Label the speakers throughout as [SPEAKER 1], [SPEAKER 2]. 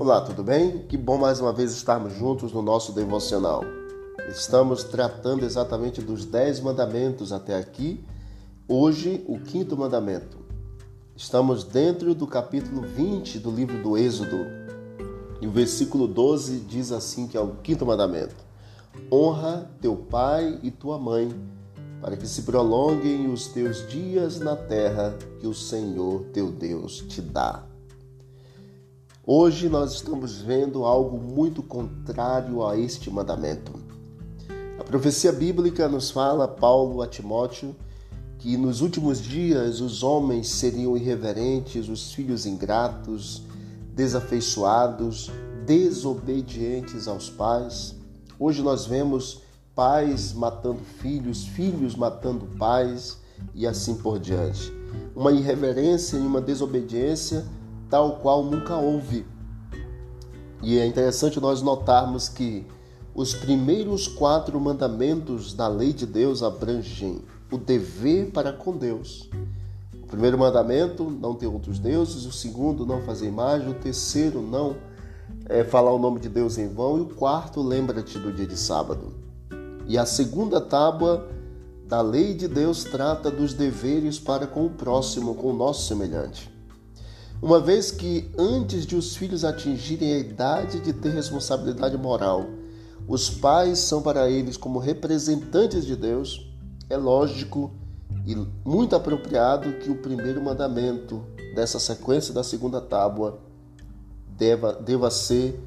[SPEAKER 1] Olá, tudo bem? Que bom mais uma vez estarmos juntos no nosso devocional. Estamos tratando exatamente dos dez mandamentos até aqui. Hoje, o quinto mandamento. Estamos dentro do capítulo 20 do livro do Êxodo. E o versículo 12 diz assim que é o quinto mandamento. Honra teu pai e tua mãe, para que se prolonguem os teus dias na terra que o Senhor teu Deus te dá. Hoje nós estamos vendo algo muito contrário a este mandamento. A profecia bíblica nos fala, Paulo a Timóteo, que nos últimos dias os homens seriam irreverentes, os filhos ingratos, desafeiçoados, desobedientes aos pais. Hoje nós vemos pais matando filhos, filhos matando pais e assim por diante. Uma irreverência e uma desobediência tal qual nunca houve. E é interessante nós notarmos que os primeiros quatro mandamentos da lei de Deus abrangem o dever para com Deus. O primeiro mandamento, não ter outros deuses. O segundo, não fazer imagem. O terceiro, não é, falar o nome de Deus em vão. E o quarto, lembra-te do dia de sábado. E a segunda tábua da lei de Deus trata dos deveres para com o próximo, com o nosso semelhante. Uma vez que antes de os filhos atingirem a idade de ter responsabilidade moral, os pais são para eles como representantes de Deus, é lógico e muito apropriado que o primeiro mandamento dessa sequência da segunda tábua deva, deva ser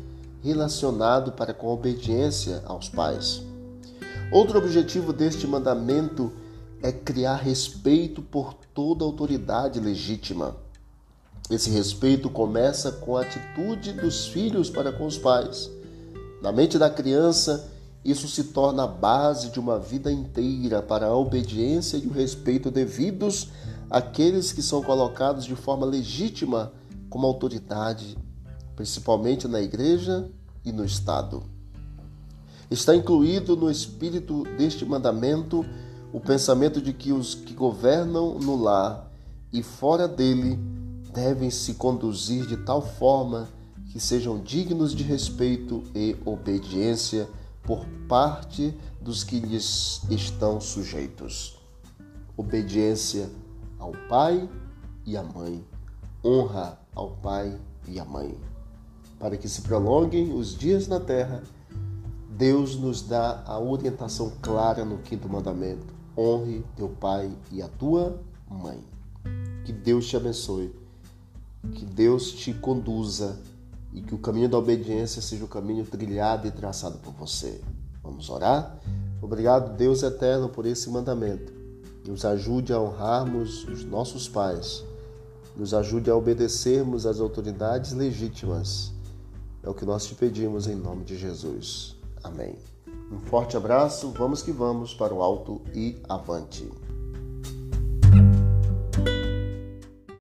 [SPEAKER 1] relacionado para com a obediência aos pais. Outro objetivo deste mandamento é criar respeito por toda autoridade legítima. Esse respeito começa com a atitude dos filhos para com os pais. Na mente da criança, isso se torna a base de uma vida inteira para a obediência e o respeito devidos àqueles que são colocados de forma legítima como autoridade, principalmente na igreja e no Estado. Está incluído no espírito deste mandamento o pensamento de que os que governam no lar e fora dele devem se conduzir de tal forma que sejam dignos de respeito e obediência por parte dos que lhes estão sujeitos. Obediência ao pai e à mãe, honra ao pai e à mãe. Para que se prolonguem os dias na terra, Deus nos dá a orientação clara no quinto mandamento: honre teu pai e a tua mãe. Que Deus te abençoe que Deus te conduza e que o caminho da obediência seja o caminho trilhado e traçado por você. Vamos orar? Obrigado, Deus eterno, por esse mandamento. Nos ajude a honrarmos os nossos pais. Nos ajude a obedecermos às autoridades legítimas. É o que nós te pedimos em nome de Jesus. Amém. Um forte abraço, vamos que vamos para o alto e avante.